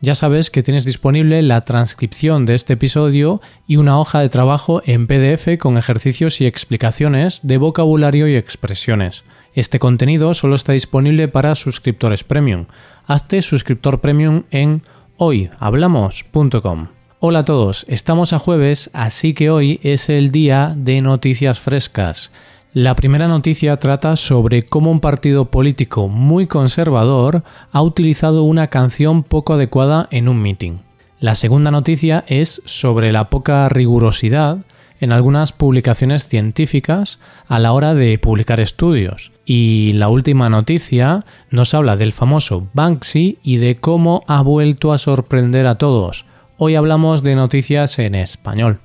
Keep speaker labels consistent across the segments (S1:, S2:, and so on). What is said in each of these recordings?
S1: Ya sabes que tienes disponible la transcripción de este episodio y una hoja de trabajo en PDF con ejercicios y explicaciones de vocabulario y expresiones. Este contenido solo está disponible para suscriptores premium. Hazte suscriptor premium en hoyhablamos.com. Hola a todos, estamos a jueves, así que hoy es el día de noticias frescas. La primera noticia trata sobre cómo un partido político muy conservador ha utilizado una canción poco adecuada en un meeting. La segunda noticia es sobre la poca rigurosidad en algunas publicaciones científicas a la hora de publicar estudios. Y la última noticia nos habla del famoso Banksy y de cómo ha vuelto a sorprender a todos. Hoy hablamos de noticias en español.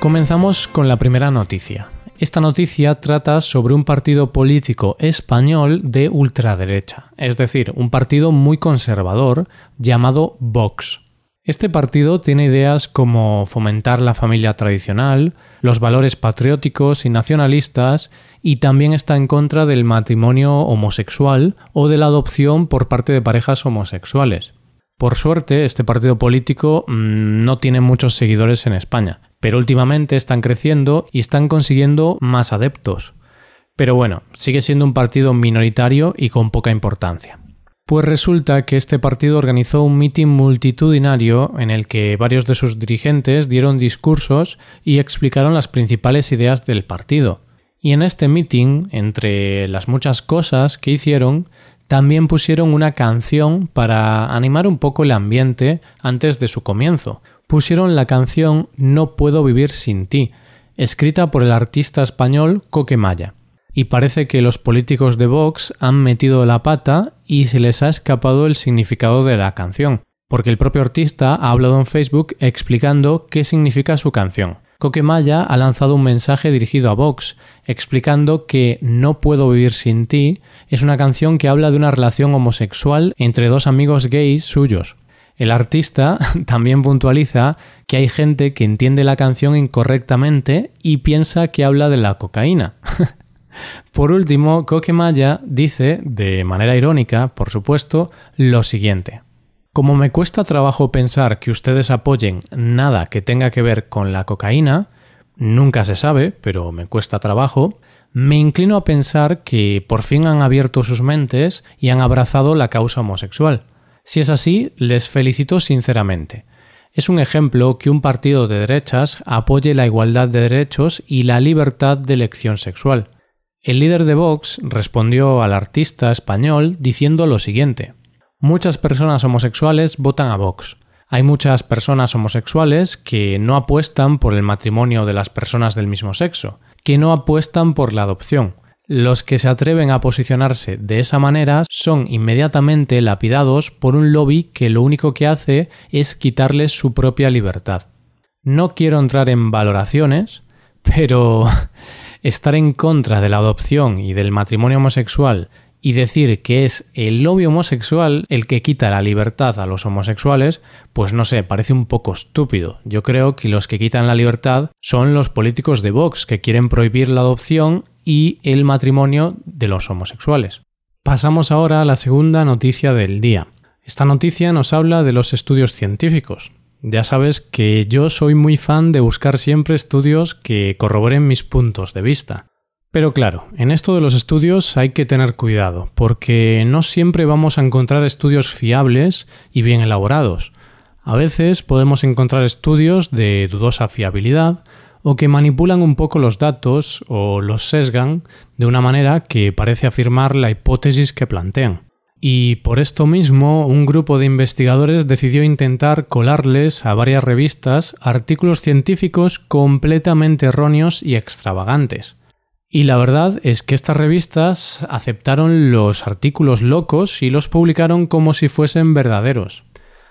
S1: Comenzamos con la primera noticia. Esta noticia trata sobre un partido político español de ultraderecha, es decir, un partido muy conservador llamado Vox. Este partido tiene ideas como fomentar la familia tradicional, los valores patrióticos y nacionalistas, y también está en contra del matrimonio homosexual o de la adopción por parte de parejas homosexuales. Por suerte, este partido político mm, no tiene muchos seguidores en España, pero últimamente están creciendo y están consiguiendo más adeptos. Pero bueno, sigue siendo un partido minoritario y con poca importancia. Pues resulta que este partido organizó un mitin multitudinario en el que varios de sus dirigentes dieron discursos y explicaron las principales ideas del partido. Y en este mitin, entre las muchas cosas que hicieron, también pusieron una canción para animar un poco el ambiente antes de su comienzo, pusieron la canción No puedo vivir sin ti, escrita por el artista español Coquemaya. Y parece que los políticos de Vox han metido la pata y se les ha escapado el significado de la canción, porque el propio artista ha hablado en Facebook explicando qué significa su canción. Coquemaya ha lanzado un mensaje dirigido a Vox, explicando que No puedo vivir sin ti es una canción que habla de una relación homosexual entre dos amigos gays suyos, el artista también puntualiza que hay gente que entiende la canción incorrectamente y piensa que habla de la cocaína. por último, Coquemaya dice, de manera irónica, por supuesto, lo siguiente. Como me cuesta trabajo pensar que ustedes apoyen nada que tenga que ver con la cocaína, nunca se sabe, pero me cuesta trabajo, me inclino a pensar que por fin han abierto sus mentes y han abrazado la causa homosexual. Si es así, les felicito sinceramente. Es un ejemplo que un partido de derechas apoye la igualdad de derechos y la libertad de elección sexual. El líder de Vox respondió al artista español diciendo lo siguiente. Muchas personas homosexuales votan a Vox. Hay muchas personas homosexuales que no apuestan por el matrimonio de las personas del mismo sexo, que no apuestan por la adopción, los que se atreven a posicionarse de esa manera son inmediatamente lapidados por un lobby que lo único que hace es quitarles su propia libertad. No quiero entrar en valoraciones, pero estar en contra de la adopción y del matrimonio homosexual y decir que es el lobby homosexual el que quita la libertad a los homosexuales, pues no sé, parece un poco estúpido. Yo creo que los que quitan la libertad son los políticos de Vox, que quieren prohibir la adopción y el matrimonio de los homosexuales. Pasamos ahora a la segunda noticia del día. Esta noticia nos habla de los estudios científicos. Ya sabes que yo soy muy fan de buscar siempre estudios que corroboren mis puntos de vista. Pero claro, en esto de los estudios hay que tener cuidado, porque no siempre vamos a encontrar estudios fiables y bien elaborados. A veces podemos encontrar estudios de dudosa fiabilidad o que manipulan un poco los datos o los sesgan de una manera que parece afirmar la hipótesis que plantean. Y por esto mismo, un grupo de investigadores decidió intentar colarles a varias revistas artículos científicos completamente erróneos y extravagantes. Y la verdad es que estas revistas aceptaron los artículos locos y los publicaron como si fuesen verdaderos.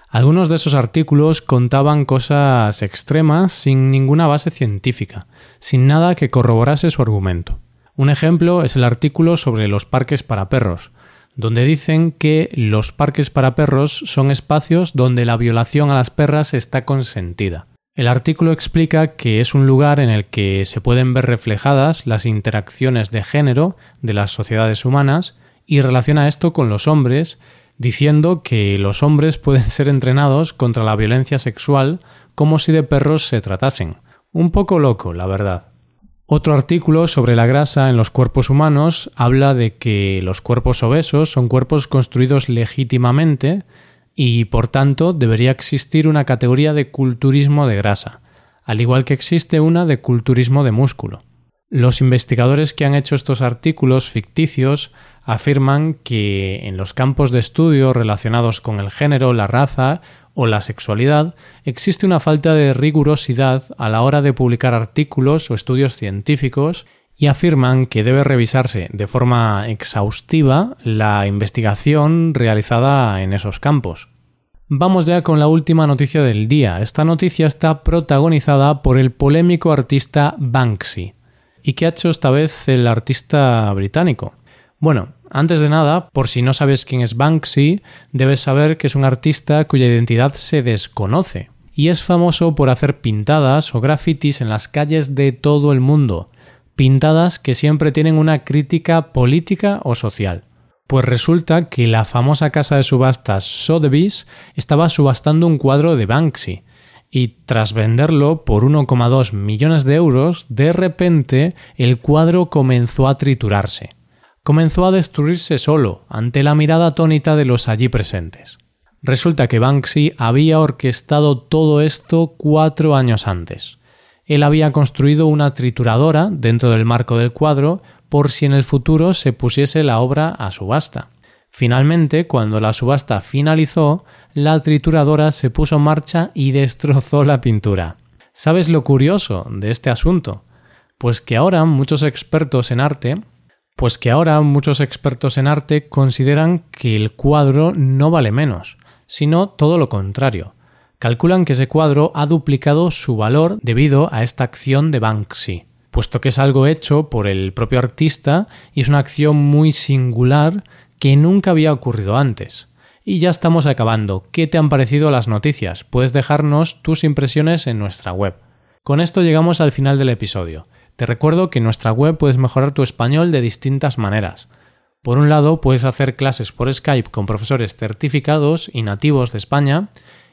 S1: Algunos de esos artículos contaban cosas extremas sin ninguna base científica, sin nada que corroborase su argumento. Un ejemplo es el artículo sobre los parques para perros, donde dicen que los parques para perros son espacios donde la violación a las perras está consentida. El artículo explica que es un lugar en el que se pueden ver reflejadas las interacciones de género de las sociedades humanas y relaciona esto con los hombres, diciendo que los hombres pueden ser entrenados contra la violencia sexual como si de perros se tratasen. Un poco loco, la verdad. Otro artículo sobre la grasa en los cuerpos humanos habla de que los cuerpos obesos son cuerpos construidos legítimamente y por tanto debería existir una categoría de culturismo de grasa, al igual que existe una de culturismo de músculo. Los investigadores que han hecho estos artículos ficticios afirman que en los campos de estudio relacionados con el género, la raza o la sexualidad existe una falta de rigurosidad a la hora de publicar artículos o estudios científicos y afirman que debe revisarse de forma exhaustiva la investigación realizada en esos campos. Vamos ya con la última noticia del día. Esta noticia está protagonizada por el polémico artista Banksy. ¿Y qué ha hecho esta vez el artista británico? Bueno, antes de nada, por si no sabes quién es Banksy, debes saber que es un artista cuya identidad se desconoce y es famoso por hacer pintadas o grafitis en las calles de todo el mundo, pintadas que siempre tienen una crítica política o social. Pues resulta que la famosa casa de subastas Sotheby's estaba subastando un cuadro de Banksy, y tras venderlo por 1,2 millones de euros, de repente el cuadro comenzó a triturarse. Comenzó a destruirse solo, ante la mirada atónita de los allí presentes. Resulta que Banksy había orquestado todo esto cuatro años antes él había construido una trituradora dentro del marco del cuadro por si en el futuro se pusiese la obra a subasta. Finalmente, cuando la subasta finalizó, la trituradora se puso en marcha y destrozó la pintura. ¿Sabes lo curioso de este asunto? Pues que ahora muchos expertos en arte, pues que ahora muchos expertos en arte consideran que el cuadro no vale menos, sino todo lo contrario calculan que ese cuadro ha duplicado su valor debido a esta acción de Banksy, puesto que es algo hecho por el propio artista y es una acción muy singular que nunca había ocurrido antes. Y ya estamos acabando. ¿Qué te han parecido las noticias? Puedes dejarnos tus impresiones en nuestra web. Con esto llegamos al final del episodio. Te recuerdo que en nuestra web puedes mejorar tu español de distintas maneras. Por un lado, puedes hacer clases por Skype con profesores certificados y nativos de España,